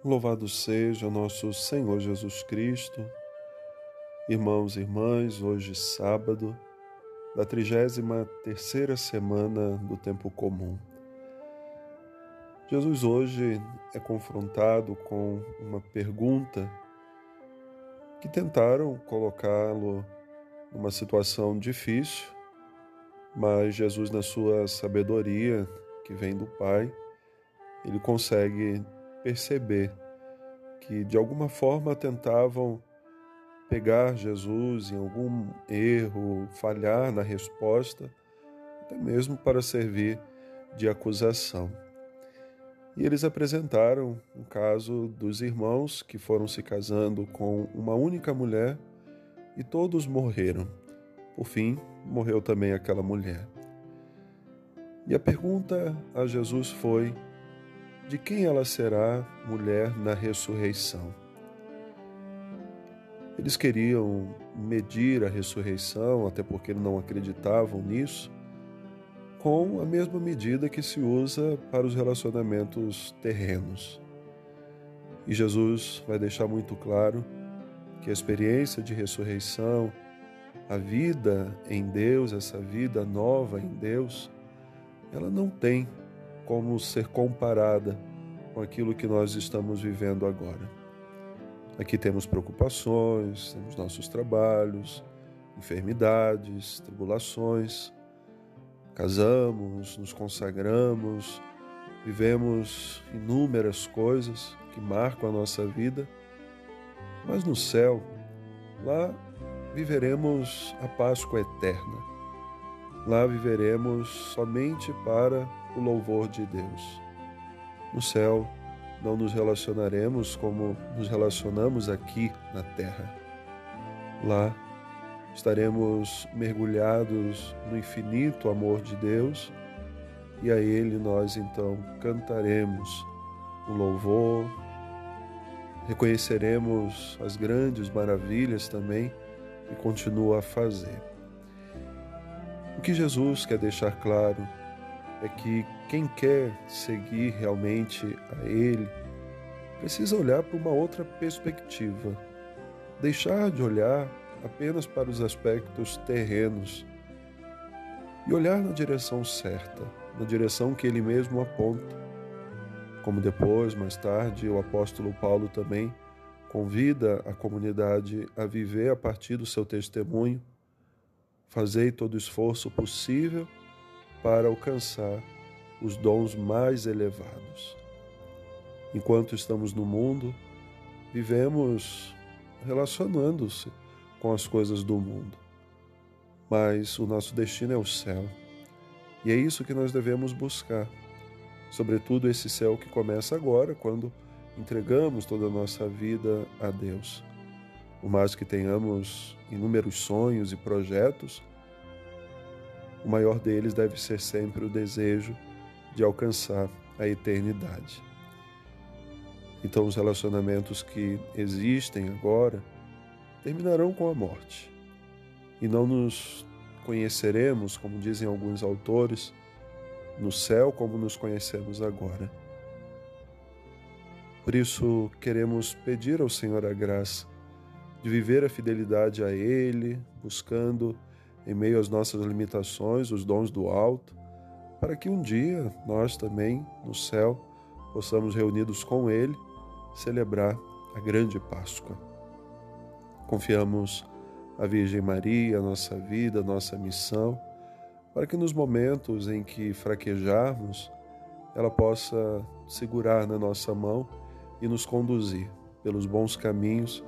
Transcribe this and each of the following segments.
Louvado seja nosso Senhor Jesus Cristo. Irmãos e irmãs, hoje sábado, da 33 terceira semana do tempo comum. Jesus hoje é confrontado com uma pergunta que tentaram colocá-lo numa situação difícil, mas Jesus, na sua sabedoria que vem do Pai, ele consegue perceber que de alguma forma tentavam pegar Jesus em algum erro, falhar na resposta, até mesmo para servir de acusação. E eles apresentaram o caso dos irmãos que foram se casando com uma única mulher e todos morreram. Por fim, morreu também aquela mulher. E a pergunta a Jesus foi: de quem ela será mulher na ressurreição. Eles queriam medir a ressurreição, até porque não acreditavam nisso, com a mesma medida que se usa para os relacionamentos terrenos. E Jesus vai deixar muito claro que a experiência de ressurreição, a vida em Deus, essa vida nova em Deus, ela não tem como ser comparada com aquilo que nós estamos vivendo agora. Aqui temos preocupações, temos nossos trabalhos, enfermidades, tribulações. Casamos, nos consagramos, vivemos inúmeras coisas que marcam a nossa vida, mas no céu, lá viveremos a Páscoa eterna. Lá viveremos somente para o louvor de Deus. No céu, não nos relacionaremos como nos relacionamos aqui na terra. Lá, estaremos mergulhados no infinito amor de Deus e a Ele nós então cantaremos o louvor, reconheceremos as grandes maravilhas também que continua a fazer. O que Jesus quer deixar claro é que quem quer seguir realmente a Ele precisa olhar para uma outra perspectiva, deixar de olhar apenas para os aspectos terrenos e olhar na direção certa, na direção que Ele mesmo aponta. Como depois, mais tarde, o apóstolo Paulo também convida a comunidade a viver a partir do seu testemunho, fazei todo o esforço possível para alcançar os dons mais elevados. Enquanto estamos no mundo, vivemos relacionando-se com as coisas do mundo. Mas o nosso destino é o céu. E é isso que nós devemos buscar. Sobretudo esse céu que começa agora, quando entregamos toda a nossa vida a Deus. Por mais que tenhamos inúmeros sonhos e projetos, o maior deles deve ser sempre o desejo de alcançar a eternidade. Então, os relacionamentos que existem agora terminarão com a morte e não nos conheceremos, como dizem alguns autores, no céu como nos conhecemos agora. Por isso, queremos pedir ao Senhor a graça de viver a fidelidade a Ele, buscando em meio às nossas limitações, os dons do alto, para que um dia nós também, no céu, possamos, reunidos com Ele, celebrar a grande Páscoa. Confiamos a Virgem Maria, a nossa vida, a nossa missão, para que nos momentos em que fraquejarmos, ela possa segurar na nossa mão e nos conduzir pelos bons caminhos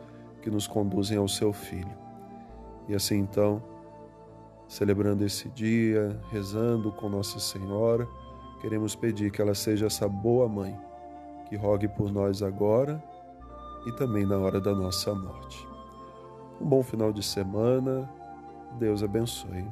que nos conduzem ao seu Filho. E assim então, celebrando esse dia, rezando com Nossa Senhora, queremos pedir que ela seja essa boa mãe, que rogue por nós agora e também na hora da nossa morte. Um bom final de semana, Deus abençoe.